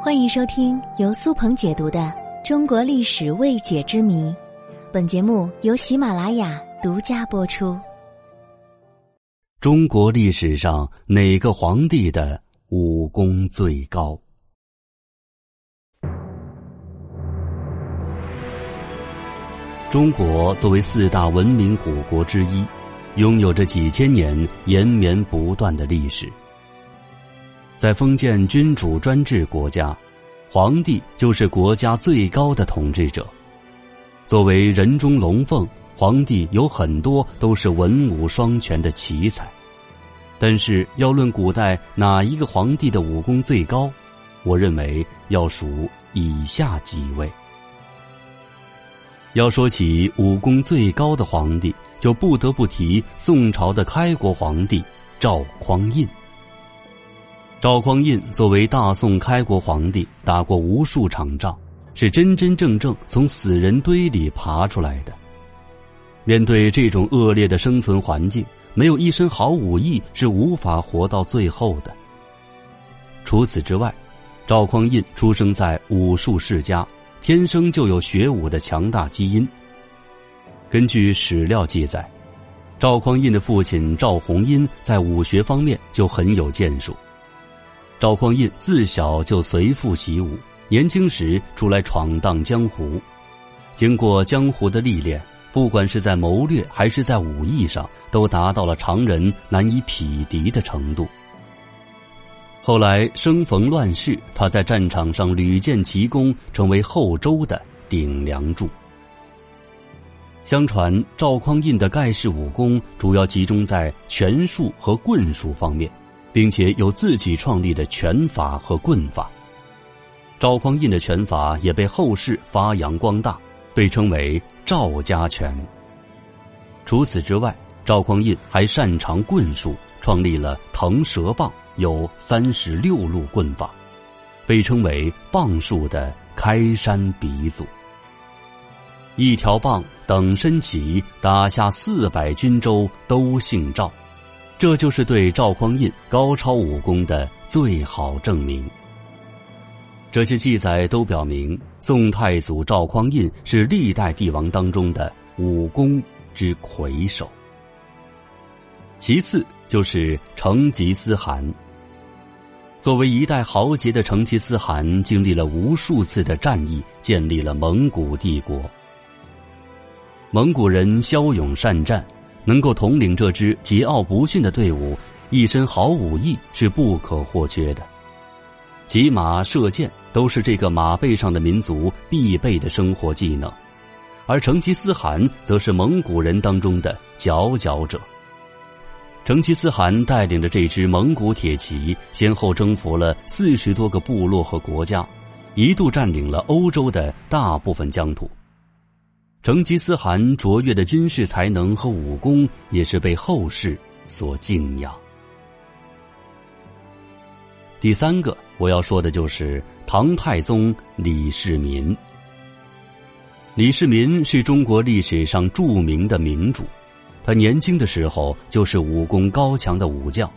欢迎收听由苏鹏解读的《中国历史未解之谜》，本节目由喜马拉雅独家播出。中国历史上哪个皇帝的武功最高？中国作为四大文明古国之一，拥有着几千年延绵不断的历史。在封建君主专制国家，皇帝就是国家最高的统治者。作为人中龙凤，皇帝有很多都是文武双全的奇才。但是要论古代哪一个皇帝的武功最高，我认为要数以下几位。要说起武功最高的皇帝，就不得不提宋朝的开国皇帝赵匡胤。赵匡胤作为大宋开国皇帝，打过无数场仗，是真真正正从死人堆里爬出来的。面对这种恶劣的生存环境，没有一身好武艺是无法活到最后的。除此之外，赵匡胤出生在武术世家，天生就有学武的强大基因。根据史料记载，赵匡胤的父亲赵弘殷在武学方面就很有建树。赵匡胤自小就随父习武，年轻时出来闯荡江湖，经过江湖的历练，不管是在谋略还是在武艺上，都达到了常人难以匹敌的程度。后来生逢乱世，他在战场上屡建奇功，成为后周的顶梁柱。相传赵匡胤的盖世武功主要集中在拳术和棍术方面。并且有自己创立的拳法和棍法，赵匡胤的拳法也被后世发扬光大，被称为赵家拳。除此之外，赵匡胤还擅长棍术，创立了腾蛇棒，有三十六路棍法，被称为棒术的开山鼻祖。一条棒等身起，打下四百军州，都姓赵。这就是对赵匡胤高超武功的最好证明。这些记载都表明，宋太祖赵匡胤是历代帝王当中的武功之魁首。其次就是成吉思汗。作为一代豪杰的成吉思汗，经历了无数次的战役，建立了蒙古帝国。蒙古人骁勇善战。能够统领这支桀骜不驯的队伍，一身好武艺是不可或缺的。骑马射箭都是这个马背上的民族必备的生活技能，而成吉思汗则是蒙古人当中的佼佼者。成吉思汗带领着这支蒙古铁骑，先后征服了四十多个部落和国家，一度占领了欧洲的大部分疆土。成吉思汗卓越的军事才能和武功，也是被后世所敬仰。第三个我要说的就是唐太宗李世民。李世民是中国历史上著名的民主，他年轻的时候就是武功高强的武将，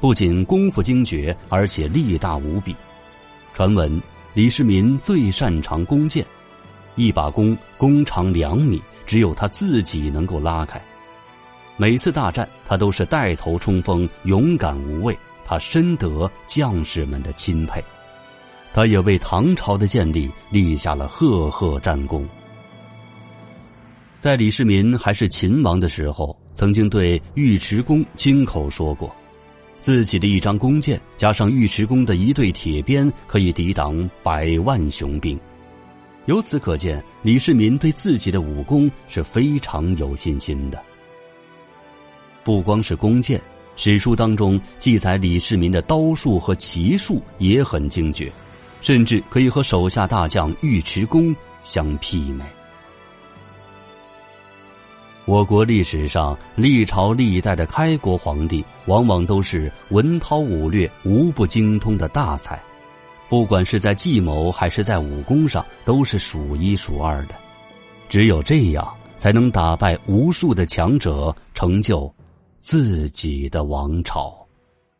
不仅功夫精绝，而且力大无比。传闻李世民最擅长弓箭。一把弓，弓长两米，只有他自己能够拉开。每次大战，他都是带头冲锋，勇敢无畏。他深得将士们的钦佩，他也为唐朝的建立立下了赫赫战功。在李世民还是秦王的时候，曾经对尉迟恭亲口说过，自己的一张弓箭加上尉迟恭的一对铁鞭，可以抵挡百万雄兵。由此可见，李世民对自己的武功是非常有信心的。不光是弓箭，史书当中记载李世民的刀术和骑术也很精绝，甚至可以和手下大将尉迟恭相媲美。我国历史上历朝历代的开国皇帝，往往都是文韬武略无不精通的大才。不管是在计谋还是在武功上，都是数一数二的。只有这样，才能打败无数的强者，成就自己的王朝。